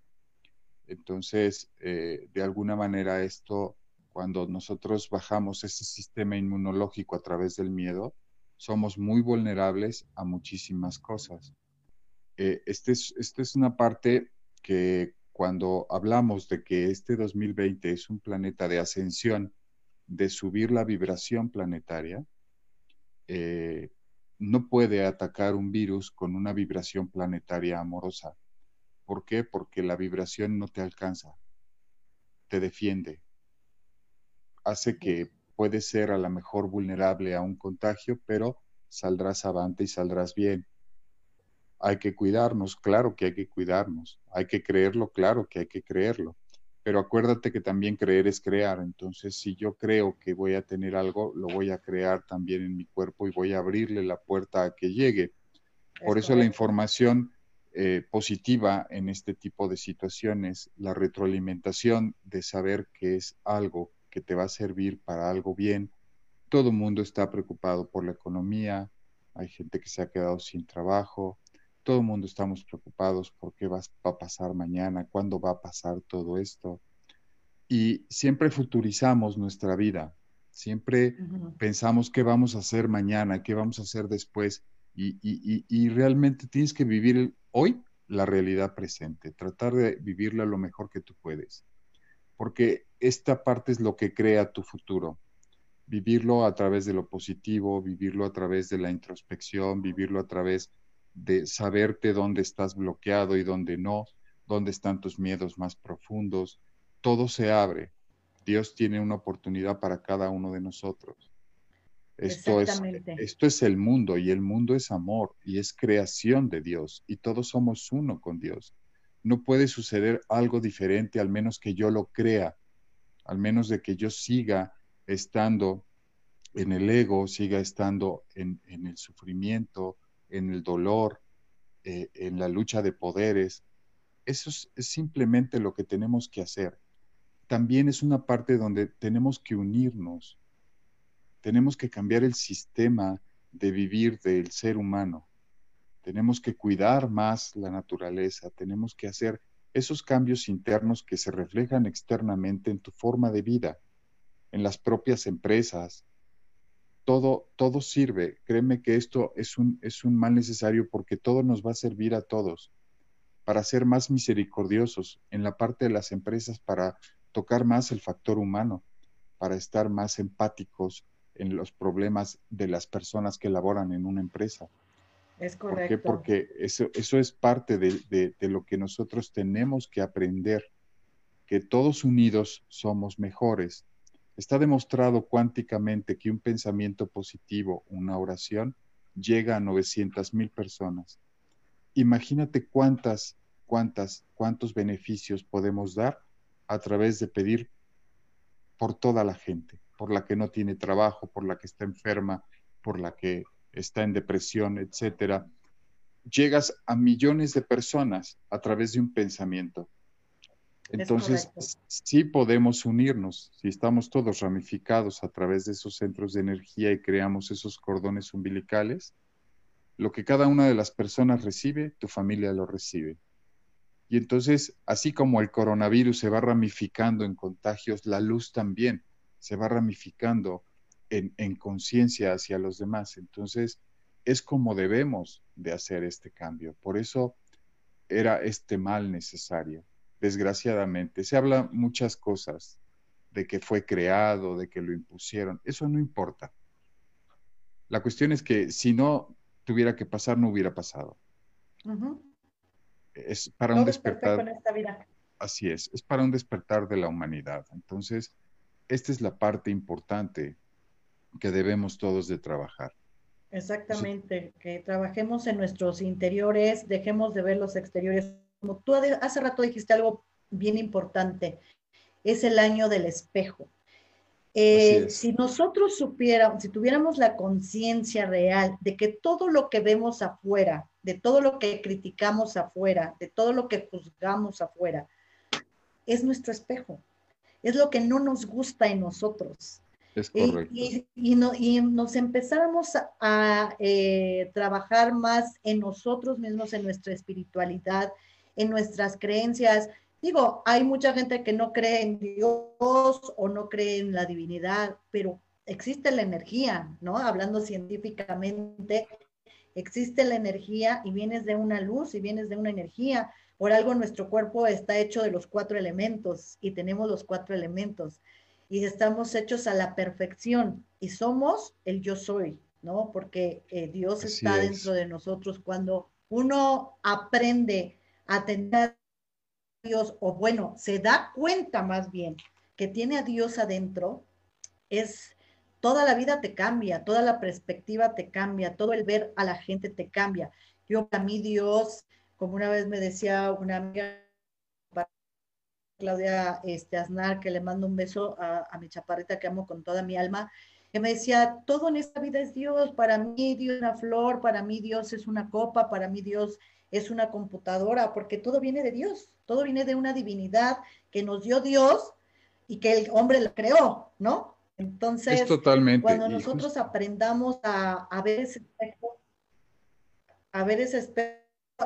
Entonces, eh, de alguna manera esto, cuando nosotros bajamos ese sistema inmunológico a través del miedo, somos muy vulnerables a muchísimas cosas. Eh, esta es, es una parte que cuando hablamos de que este 2020 es un planeta de ascensión, de subir la vibración planetaria, eh, no puede atacar un virus con una vibración planetaria amorosa. ¿Por qué? Porque la vibración no te alcanza, te defiende, hace que puedes ser a lo mejor vulnerable a un contagio, pero saldrás avante y saldrás bien. Hay que cuidarnos, claro que hay que cuidarnos, hay que creerlo, claro que hay que creerlo, pero acuérdate que también creer es crear, entonces si yo creo que voy a tener algo, lo voy a crear también en mi cuerpo y voy a abrirle la puerta a que llegue. Por eso la información eh, positiva en este tipo de situaciones, la retroalimentación de saber que es algo que te va a servir para algo bien. Todo el mundo está preocupado por la economía, hay gente que se ha quedado sin trabajo, todo el mundo estamos preocupados por qué va a pasar mañana, cuándo va a pasar todo esto. Y siempre futurizamos nuestra vida, siempre pensamos qué vamos a hacer mañana, qué vamos a hacer después. Y, y, realmente tienes que vivir hoy la realidad presente, tratar de vivirla lo mejor que tú puedes, porque esta parte es lo que crea tu futuro. Vivirlo a través de lo positivo, vivirlo a través de la introspección, vivirlo a través de saberte dónde estás bloqueado y dónde no, dónde están tus miedos más profundos. Todo se abre. Dios tiene una oportunidad para cada uno de nosotros. Esto es, esto es el mundo y el mundo es amor y es creación de Dios y todos somos uno con Dios. No puede suceder algo diferente al menos que yo lo crea, al menos de que yo siga estando en el ego, siga estando en, el sufrimiento, en el dolor, eh, en la lucha de poderes. Eso es simplemente lo que tenemos que hacer también es una parte donde tenemos que unirnos, tenemos que cambiar el sistema de vivir del ser humano, tenemos que cuidar más la naturaleza, tenemos que hacer esos cambios internos que se reflejan externamente en tu forma de vida, en las propias empresas. Todo, todo sirve. Créeme que esto es un, es un mal necesario porque todo nos va a servir a todos para ser más misericordiosos en la parte de las empresas, para tocar más el factor humano, para estar más empáticos en los problemas de las personas que laboran en una empresa. Es correcto. ¿Por qué? Porque eso, eso es parte de, de, lo que nosotros tenemos que aprender, que todos unidos somos mejores. Está demostrado cuánticamente que un pensamiento positivo, una oración, llega a 900 mil personas. Imagínate cuántas, cuántas, cuántos beneficios podemos dar a través de pedir por toda la gente, por la que no tiene trabajo, por la que está enferma, por la que está en depresión, etcétera. Llegas a millones de personas a través de un pensamiento. Entonces, sí podemos unirnos, si estamos todos ramificados a través de esos centros de energía y creamos esos cordones umbilicales, lo que cada una de las personas recibe, tu familia lo recibe. Y entonces, así como el coronavirus se va ramificando en contagios, la luz también se va ramificando en, en conciencia hacia los demás. Entonces, es como debemos de hacer este cambio. Por eso era este mal necesario, desgraciadamente. Se habla muchas cosas de que fue creado, de que lo impusieron. Eso no importa. La cuestión es que si no tuviera que pasar, no hubiera pasado es para un despertar. Así es, es para un despertar de la humanidad. Entonces, esta es la parte importante que debemos todos de trabajar. Exactamente, que trabajemos en nuestros interiores, dejemos de ver los exteriores. Como tú hace rato dijiste algo bien importante, es el año del espejo. Eh, si nosotros supiéramos, si tuviéramos la conciencia real de que todo lo que vemos afuera, de todo lo que criticamos afuera, de todo lo que juzgamos afuera, es nuestro espejo, es lo que no nos gusta en nosotros. Es correcto. Y, y, nos empezáramos a, eh, trabajar más en nosotros mismos, en nuestra espiritualidad, en nuestras creencias, Digo, hay mucha gente que no cree en Dios o no cree en la divinidad, pero existe la energía, ¿no? Hablando científicamente, existe la energía y vienes de una luz y vienes de una energía. Por algo nuestro cuerpo está hecho de los cuatro elementos y tenemos los cuatro elementos y estamos hechos a la perfección y somos el yo soy, ¿no? Porque eh, Dios está dentro de nosotros. Cuando uno aprende a tener Dios, o bueno, se da cuenta más bien que tiene a Dios adentro, es toda la vida te cambia, toda la perspectiva te cambia, todo el ver a la gente te cambia. Yo, para mí, Dios, como una vez me decía una amiga, Claudia este, Aznar, que le mando un beso a, a mi chaparrita que amo con toda mi alma, que me decía, todo en esta vida es Dios, para mí Dios es una flor, para mí Dios es una copa, para mí Dios es una computadora, porque todo viene de Dios, todo viene de una divinidad que nos dio Dios y que el hombre lo creó, ¿no? Entonces, cuando nosotros aprendamos a, ver ese espejo, a ver ese espejo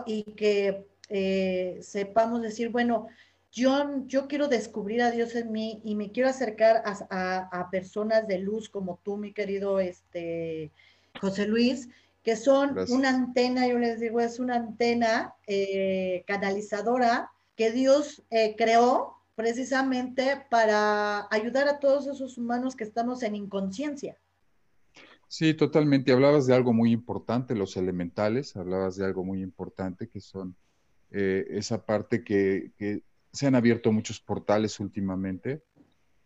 y que eh, sepamos decir, bueno, yo, yo quiero descubrir a Dios en mí y me quiero acercar a, personas de luz como tú, mi querido este, José Luis, que son una antena, yo les digo, es una antena eh, canalizadora que Dios eh, creó precisamente para ayudar a todos esos humanos que estamos en inconsciencia. Sí, totalmente. Hablabas de algo muy importante, los elementales, hablabas de algo muy importante que son eh, esa parte que, que, se han abierto muchos portales últimamente,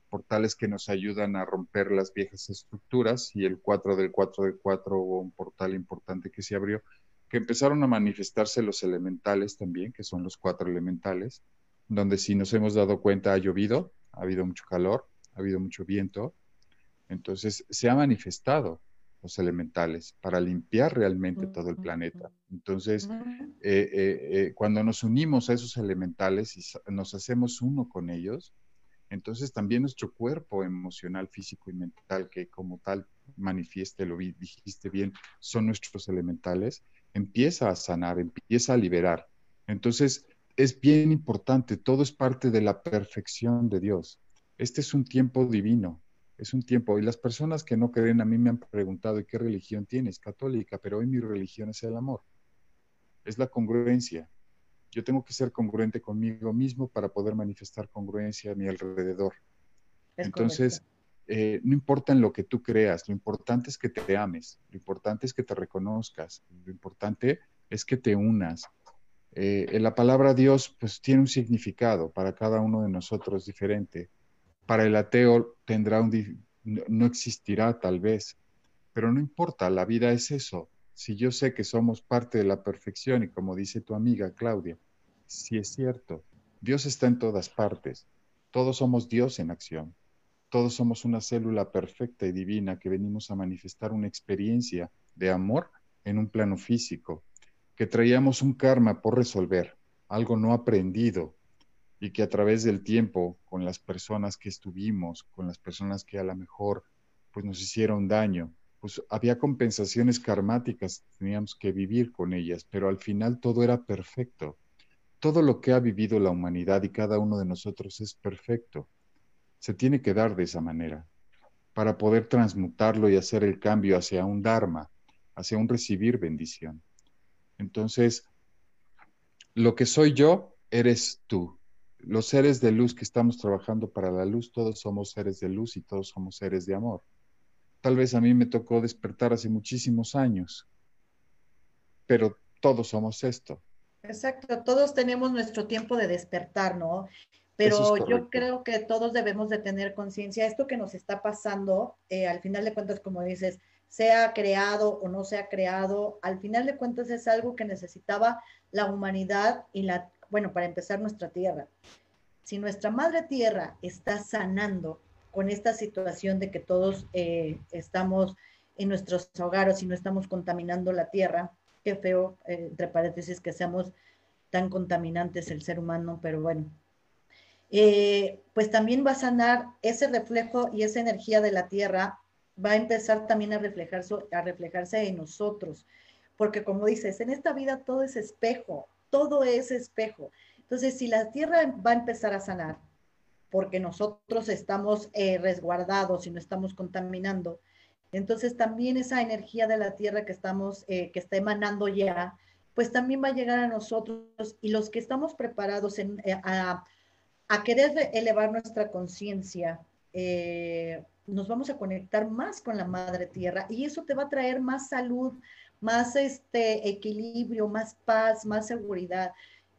portales que nos ayudan a romper las viejas estructuras y el 4 del 4 del 4 hubo un portal importante que se abrió, que empezaron a manifestarse los elementales también, que son los cuatro elementales, donde si nos hemos dado cuenta ha llovido, ha habido mucho calor, ha habido mucho viento, entonces se ha manifestado los elementales para limpiar realmente todo el planeta. Entonces, eh, eh, eh, cuando nos unimos a esos elementales y nos hacemos uno con ellos, Entonces también nuestro cuerpo emocional, físico y mental, que como tal manifieste, lo dijiste bien, son nuestros elementales, empieza a sanar, empieza a liberar. Entonces es bien importante, todo es parte de la perfección de Dios. Este es un tiempo divino, es un tiempo. Y las personas que no creen a mí me han preguntado, ¿y qué religión tienes? Católica, pero hoy mi religión es el amor. Es la congruencia. Yo tengo que ser congruente conmigo mismo para poder manifestar congruencia a mi alrededor. Entonces, eh, no importa en lo que tú creas, lo importante es que te ames, lo importante es que te reconozcas, lo importante es que te unas. Eh, la palabra Dios pues tiene un significado para cada uno de nosotros diferente. Para el ateo tendrá un, no existirá tal vez, pero no importa, la vida es eso, si yo sé que somos parte de la perfección y como dice tu amiga Claudia, si es cierto, Dios está en todas partes, todos somos Dios en acción, todos somos una célula perfecta y divina que venimos a manifestar una experiencia de amor en un plano físico, que traíamos un karma por resolver, algo no aprendido, y que a través del tiempo, con las personas que estuvimos, con las personas que a lo mejor pues nos hicieron daño, pues había compensaciones karmáticas, teníamos que vivir con ellas, pero al final todo era perfecto. Todo lo que ha vivido la humanidad y cada uno de nosotros es perfecto. Se tiene que dar de esa manera para poder transmutarlo y hacer el cambio hacia un Dharma, hacia un recibir bendición. Entonces, lo que soy yo, eres tú. Los seres de luz que estamos trabajando para la luz, todos somos seres de luz y todos somos seres de amor tal vez a mí me tocó despertar hace muchísimos años, pero todos somos esto. Exacto, todos tenemos nuestro tiempo de despertar, ¿no? Pero yo creo que todos debemos de tener conciencia, esto que nos está pasando, eh, al final de cuentas, como dices, sea creado o no sea creado, al final de cuentas es algo que necesitaba la humanidad y la, bueno, para empezar nuestra tierra. Si nuestra madre tierra está sanando con esta situación de que todos eh, estamos en nuestros hogares y no estamos contaminando la tierra. Qué feo, eh, entre paréntesis, que seamos tan contaminantes el ser humano, pero bueno. Eh, pues también va a sanar ese reflejo y esa energía de la tierra, va a empezar también a, reflejar, a reflejarse en nosotros, porque como dices, en esta vida todo es espejo, todo es espejo. Entonces, si la tierra va a empezar a sanar, porque nosotros estamos eh, resguardados y no estamos contaminando. Entonces también esa energía de la tierra que estamos, eh, que está emanando ya, pues también va a llegar a nosotros y los que estamos preparados eh, a, querer elevar nuestra conciencia, nos vamos a conectar más con la madre tierra y eso te va a traer más salud, más este equilibrio, más paz, más seguridad.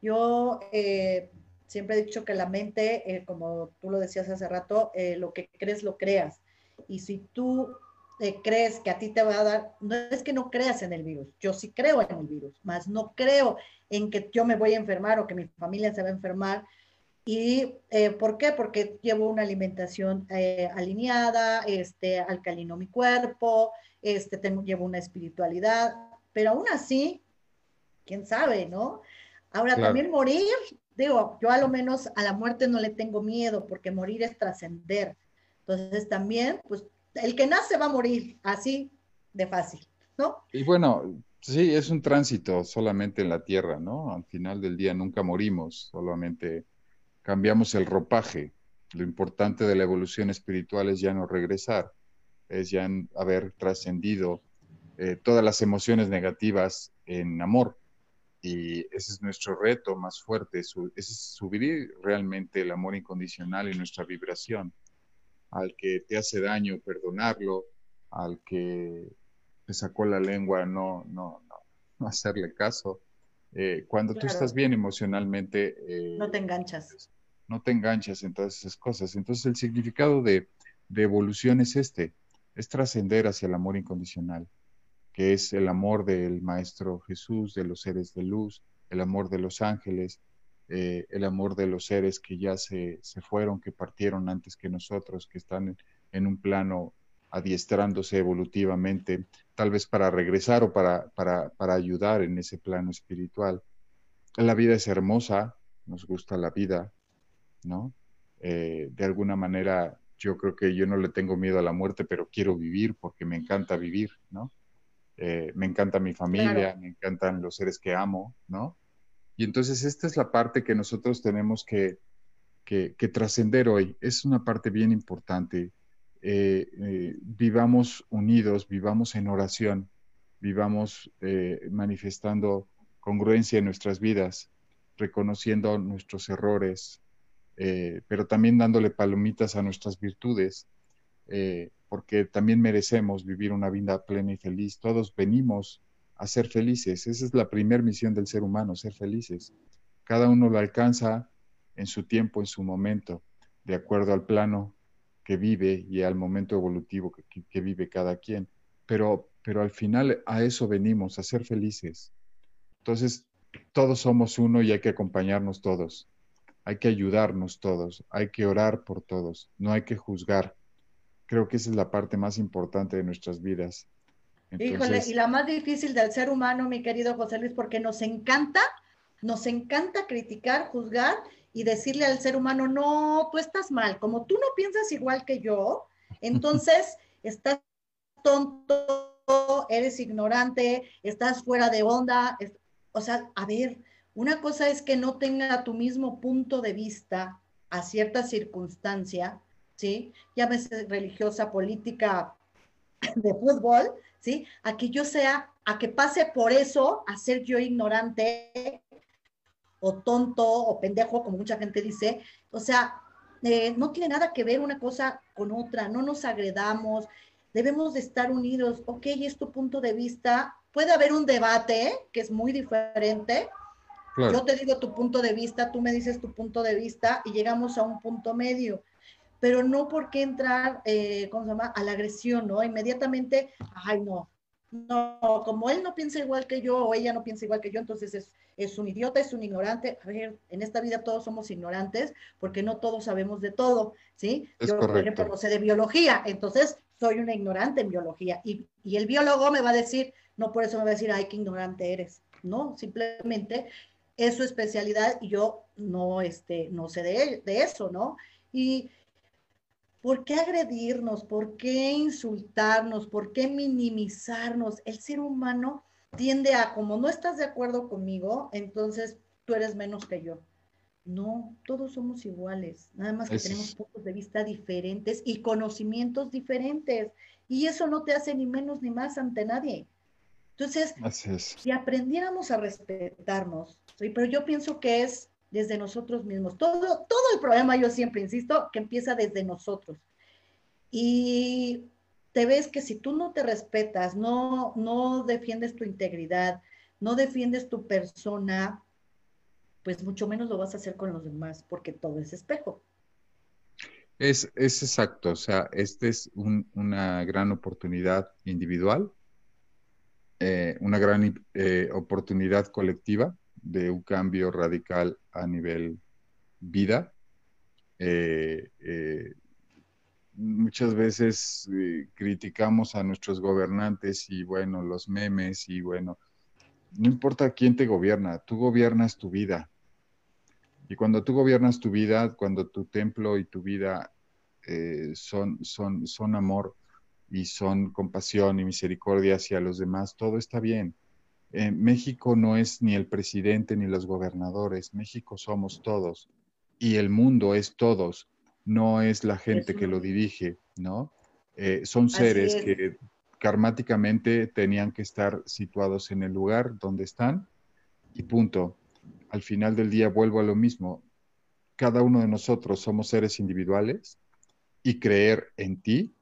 Yo Siempre he dicho que la mente, eh, como tú lo decías hace rato, eh, lo que crees, lo creas. Y si tú eh, crees que a ti te va a dar, no es que no creas en el virus, yo sí creo en el virus, más no creo en que yo me voy a enfermar o que mi familia se va a enfermar. ¿Y por qué? Porque llevo una alimentación alineada, este, alcalino mi cuerpo, este, tengo, llevo una espiritualidad, pero aún así, quién sabe, ¿no? Ahora, también morir digo, yo a lo menos a la muerte no le tengo miedo porque morir es trascender. Entonces también, pues el que nace va a morir, así de fácil, ¿no? Y bueno, sí, es un tránsito solamente en la tierra, ¿no? Al final del día nunca morimos, solamente cambiamos el ropaje. Lo importante de la evolución espiritual es ya no regresar, es ya haber trascendido eh, todas las emociones negativas en amor y ese es nuestro reto más fuerte, es subir realmente el amor incondicional y nuestra vibración. Al que te hace daño, perdonarlo, al que te sacó la lengua, no, no, no, hacerle caso. Eh, cuando tú estás bien emocionalmente... Eh, no te enganchas. No te enganchas en todas esas cosas. Entonces el significado de, de evolución es este, es trascender hacia el amor incondicional que es el amor del Maestro Jesús, de los seres de luz, el amor de los ángeles, eh, el amor de los seres que ya se, fueron, que partieron antes que nosotros, que están en, un plano adiestrándose evolutivamente, tal vez para regresar o para, para, para ayudar en ese plano espiritual. La vida es hermosa, nos gusta la vida, ¿no? Eh, de alguna manera, yo creo que yo no le tengo miedo a la muerte, pero quiero vivir porque me encanta vivir, ¿no? Eh, me encanta mi familia, me encantan los seres que amo, ¿no? Y entonces esta es la parte que nosotros tenemos que, que, trascender hoy. Es una parte bien importante. Eh, vivamos unidos, vivamos en oración, vivamos manifestando congruencia en nuestras vidas, reconociendo nuestros errores, eh, pero también dándole palomitas a nuestras virtudes, eh, porque también merecemos vivir una vida plena y feliz. Todos venimos a ser felices. Esa es la primera misión del ser humano, ser felices. Cada uno lo alcanza en su tiempo, en su momento, de acuerdo al plano que vive y al momento evolutivo que, que vive cada quien. Pero, pero al final a eso venimos, a ser felices. Entonces, todos somos uno y hay que acompañarnos todos. Hay que ayudarnos todos, hay que orar por todos, no hay que juzgar. Creo que esa es la parte más importante de nuestras vidas. Híjole, y la más difícil del ser humano, mi querido José Luis, porque nos encanta, nos encanta criticar, juzgar y decirle al ser humano, no, tú estás mal, como tú no piensas igual que yo, <laughs> entonces estás tonto, eres ignorante, estás fuera de onda, o sea, a ver, una cosa es que no tenga tu mismo punto de vista a cierta circunstancia, ¿sí? Llámese religiosa, política, <clears throat> de fútbol, ¿sí? A que yo sea, a que pase por eso a ser yo ignorante o tonto o pendejo, como mucha gente dice. O sea, eh, no tiene nada que ver una cosa con otra, no nos agredamos, debemos de estar unidos. Ok, es tu punto de vista, puede haber un debate que es muy diferente. Yo te digo tu punto de vista, tú me dices tu punto de vista y llegamos a un punto medio. Pero no por qué entrar, eh, ¿cómo se llama? A la agresión, ¿no? Inmediatamente, ay, no, no, como él no piensa igual que yo o ella no piensa igual que yo, entonces es, es un idiota, es un ignorante. A ver, en esta vida todos somos ignorantes porque no todos sabemos de todo, ¿sí? yo, por ejemplo, no sé de biología, entonces soy una ignorante en biología y, y el biólogo me va a decir, no por eso me va a decir, ay, qué ignorante eres. No, simplemente es su especialidad y yo no, este, no sé de, de eso, ¿no? Y ¿por qué agredirnos? ¿Por qué insultarnos? ¿Por qué minimizarnos? El ser humano tiende a, como no estás de acuerdo conmigo, entonces tú eres menos que yo. No, todos somos iguales, nada más que tenemos puntos de vista diferentes y conocimientos diferentes. Y eso no te hace ni menos ni más ante nadie. Entonces, si aprendiéramos a respetarnos, pero yo pienso que es desde nosotros mismos. Todo, todo el problema, yo siempre insisto, que empieza desde nosotros. Y te ves que si tú no te respetas, no, no defiendes tu integridad, no defiendes tu persona, pues mucho menos lo vas a hacer con los demás, porque todo es espejo. Es, es exacto, o sea, esta es una gran oportunidad individual eh, una gran eh, oportunidad colectiva de un cambio radical a nivel vida. Eh, muchas veces criticamos a nuestros gobernantes y bueno, los memes y bueno, no importa quién te gobierna, tú gobiernas tu vida. Y cuando tú gobiernas tu vida, cuando tu templo y tu vida son, son, son amor, y son compasión y misericordia hacia los demás, todo está bien. Eh, México no es ni el presidente ni los gobernadores, México somos todos y el mundo es todos, no es la gente que lo dirige, ¿no? Eh, son seres que karmáticamente tenían que estar situados en el lugar donde están y punto. Al final del día vuelvo a lo mismo. Cada uno de nosotros somos seres individuales y creer en ti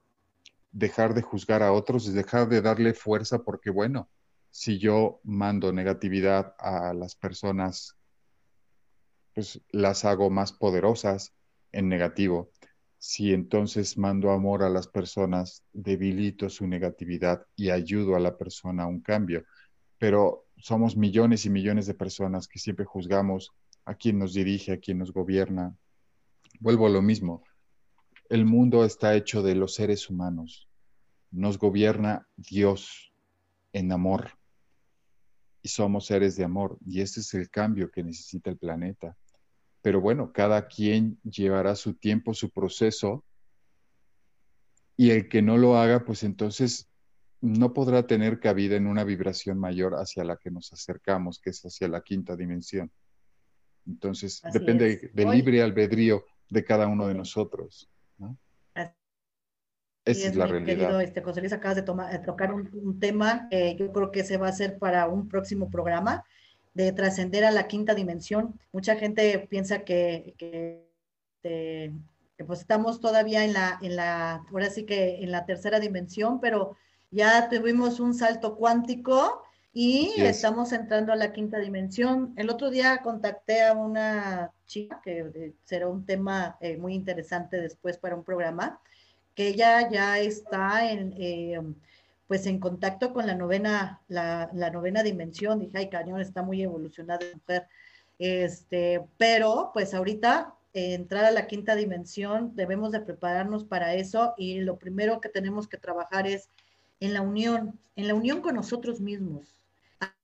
dejar de juzgar a otros y dejar de darle fuerza porque, bueno, si yo mando negatividad a las personas, pues las hago más poderosas en negativo. Si entonces mando amor a las personas, debilito su negatividad y ayudo a la persona a un cambio. Pero somos millones y millones de personas que siempre juzgamos a quien nos dirige, a quien nos gobierna. Vuelvo a lo mismo el mundo está hecho de los seres humanos. Nos gobierna Dios en amor. Y somos seres de amor. Y ese es el cambio que necesita el planeta. pero bueno, cada quien llevará su tiempo, su proceso, y el que no lo haga, pues entonces no podrá tener cabida en una vibración mayor hacia la que nos acercamos, que es hacia la quinta dimensión. Entonces, depende del libre albedrío de cada uno de nosotros. Esa es, la realidad. Querido, este, José Luis, acabas de, tomar, tocar un, tema que yo creo que se va a hacer para un próximo programa de trascender a la quinta dimensión. Mucha gente piensa que, que, este, pues estamos todavía en la, en la, ahora sí que en la tercera dimensión, pero ya tuvimos un salto cuántico y estamos entrando a la quinta dimensión. El otro día contacté a una chica, que eh, será un tema eh, muy interesante después para un programa, que ella ya está en, eh, pues en contacto con la novena, la, novena dimensión. Dije, ay, cañón, está muy evolucionada la mujer. Este, pero pues ahorita entrar a la quinta dimensión, debemos de prepararnos para eso y lo primero que tenemos que trabajar es en la unión, en la unión con nosotros mismos.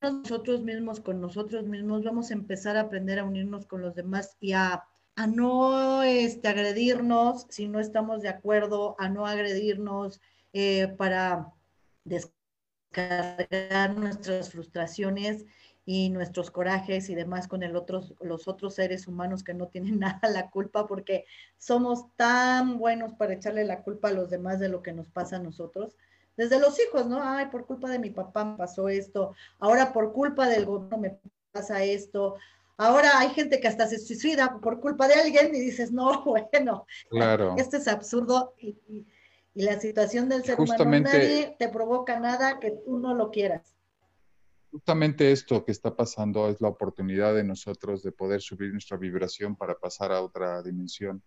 Nosotros mismos, con nosotros mismos, vamos a empezar a aprender a unirnos con los demás y a a no este, agredirnos si no estamos de acuerdo, a no agredirnos eh, para descargar nuestras frustraciones y nuestros corajes y demás con el otros, los otros seres humanos que no tienen <laughs> nada la culpa porque somos tan buenos para echarle la culpa a los demás de lo que nos pasa a nosotros. Desde los hijos, ¿no? Ay, por culpa de mi papá me pasó esto, ahora por culpa del gobierno me pasa esto, Ahora hay gente que hasta se suicida por culpa de alguien y dices, no, <laughs> bueno, claro. esto es absurdo y, la situación del ser humano, nadie te provoca nada que tú no lo quieras. Justamente esto que está pasando es la oportunidad de nosotros de poder subir nuestra vibración para pasar a otra dimensión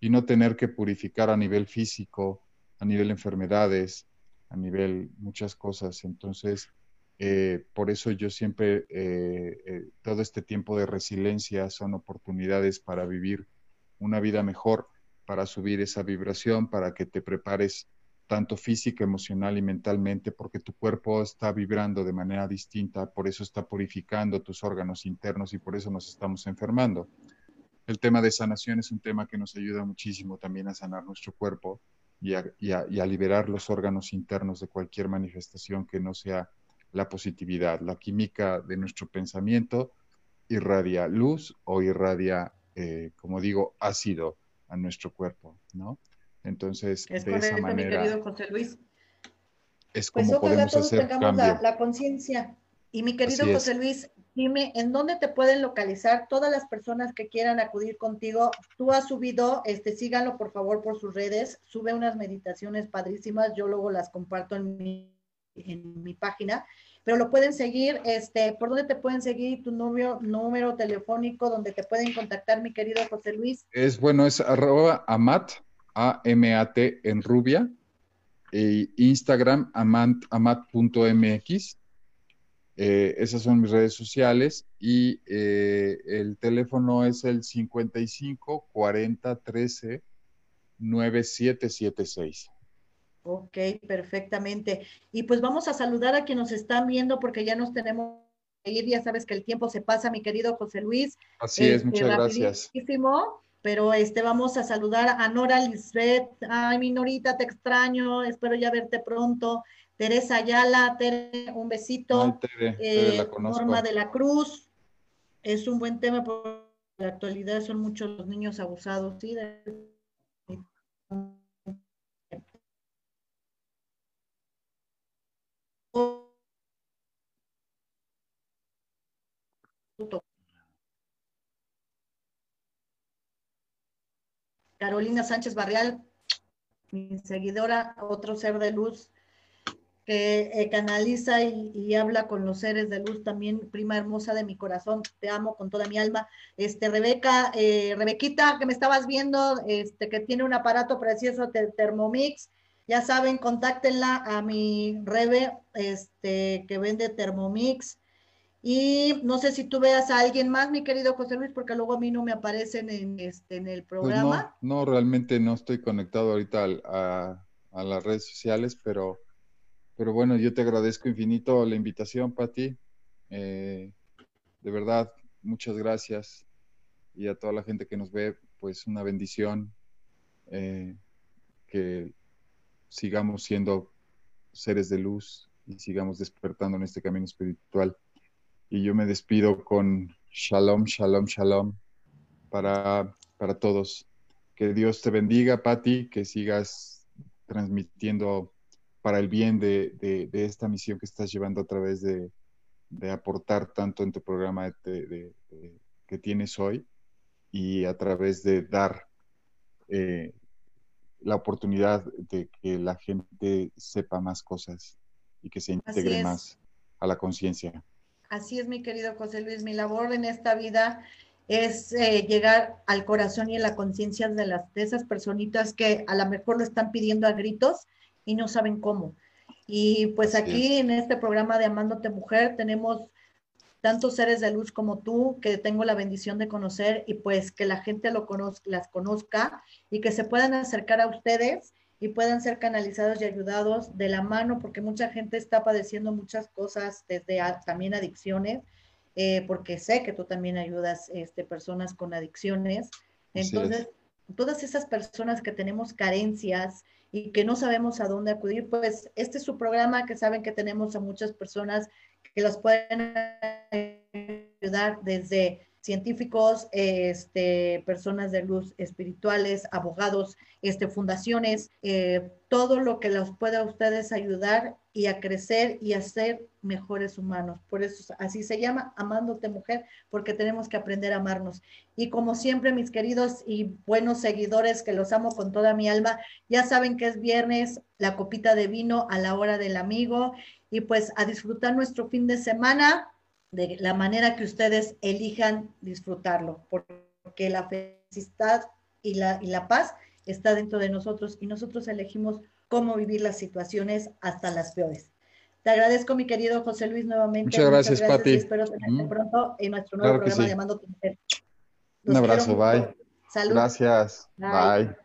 y no tener que purificar a nivel físico, a nivel enfermedades, a nivel muchas cosas. Entonces, eh, por eso yo siempre, eh, eh, todo este tiempo de resiliencia son oportunidades para vivir una vida mejor, para subir esa vibración, para que te prepares tanto física, emocional y mentalmente, porque tu cuerpo está vibrando de manera distinta, por eso está purificando tus órganos internos y por eso nos estamos enfermando. El tema de sanación es un tema que nos ayuda muchísimo también a sanar nuestro cuerpo y a liberar los órganos internos de cualquier manifestación que no sea la positividad. La química de nuestro pensamiento irradia luz o irradia, eh, como digo, ácido a nuestro cuerpo, ¿no? Entonces, de esa manera... Mi querido José Luis. Es pues como podemos hacer cambio. la, la conciencia. Y mi querido José Luis, dime, ¿en dónde te pueden localizar todas las personas que quieran acudir contigo? Tú has subido, este, síganlo por favor por sus redes, sube unas meditaciones padrísimas, yo luego las comparto en mi en mi página, pero lo pueden seguir, este, ¿por dónde te pueden seguir? Tu número, número telefónico donde te pueden contactar, mi querido José Luis. Es bueno, es arroba amat, A-M-A-T en rubia, e Instagram amat.mx. Eh, esas son mis redes sociales y eh, el teléfono es el 55 40 13 9776. Ok, perfectamente. Y pues vamos a saludar a quienes nos están viendo porque ya nos tenemos que ir. Ya sabes que el tiempo se pasa, mi querido José Luis. Así es, muchas este, gracias. Pero este, vamos a saludar a Nora Lisbeth. Ay, mi Norita, te extraño. Espero ya verte pronto. Teresa Ayala, Tere, un besito. Eh, Norma de la Cruz. Es un buen tema porque la actualidad son muchos los niños abusados, sí, Carolina Sánchez Barrial, mi seguidora, otro ser de luz que eh, canaliza y, habla con los seres de luz también, prima hermosa de mi corazón, te amo con toda mi alma. Este, Rebeca, eh, Rebequita, que me estabas viendo, este, que tiene un aparato precioso de Thermomix, ya saben, contáctenla a mi Rebe, este, que vende Thermomix. Y no sé si tú veas a alguien más, mi querido José Luis, porque luego a mí no me aparecen en, este, en el pues programa. no, realmente no estoy conectado ahorita a, las redes sociales, pero, pero bueno, yo te agradezco infinito la invitación, Pati. Eh, de verdad, muchas gracias. y a toda la gente que nos ve, pues una bendición eh, que sigamos siendo seres de luz y sigamos despertando en este camino espiritual. Y yo me despido con shalom, shalom, shalom para, para todos. Que Dios te bendiga, Patti, que sigas transmitiendo para el bien de, esta misión que estás llevando a través de, aportar tanto en tu programa que tienes hoy y a través de dar eh, la oportunidad de que la gente sepa más cosas y que se integre más a la conciencia. Así es, mi querido José Luis. Mi labor en esta vida es eh, llegar al corazón y a la conciencia de, las, de esas personitas que a lo mejor lo están pidiendo a gritos y no saben cómo. Y pues aquí en este programa de Amándote Mujer tenemos tantos seres de luz como tú que tengo la bendición de conocer y pues que la gente lo conozca, las conozca y que se puedan acercar a ustedes y puedan ser canalizados y ayudados de la mano porque mucha gente está padeciendo muchas cosas desde también adicciones eh, porque sé que tú también ayudas este, personas con adicciones. Entonces todas esas personas que tenemos carencias y que no sabemos a dónde acudir, pues este es su programa que saben que tenemos a muchas personas que los pueden ayudar desde científicos, este, personas de luz espirituales, abogados, este, fundaciones, eh, todo lo que los pueda a ustedes ayudar y a crecer y a ser mejores humanos. Por eso así se llama Amándote Mujer, porque tenemos que aprender a amarnos. Y como siempre, mis queridos y buenos seguidores, que los amo con toda mi alma, ya saben que es viernes, la copita de vino a la hora del amigo y pues a disfrutar nuestro fin de semana de la manera que ustedes elijan disfrutarlo, porque la felicidad y la, y la paz está dentro de nosotros y nosotros elegimos cómo vivir las situaciones hasta las peores. Te agradezco, mi querido José Luis, nuevamente. Muchas gracias, Pati. Espero tenerte pronto en nuestro nuevo programa llamando Tu Mujer. Un abrazo, bye. Salud. Gracias. bye.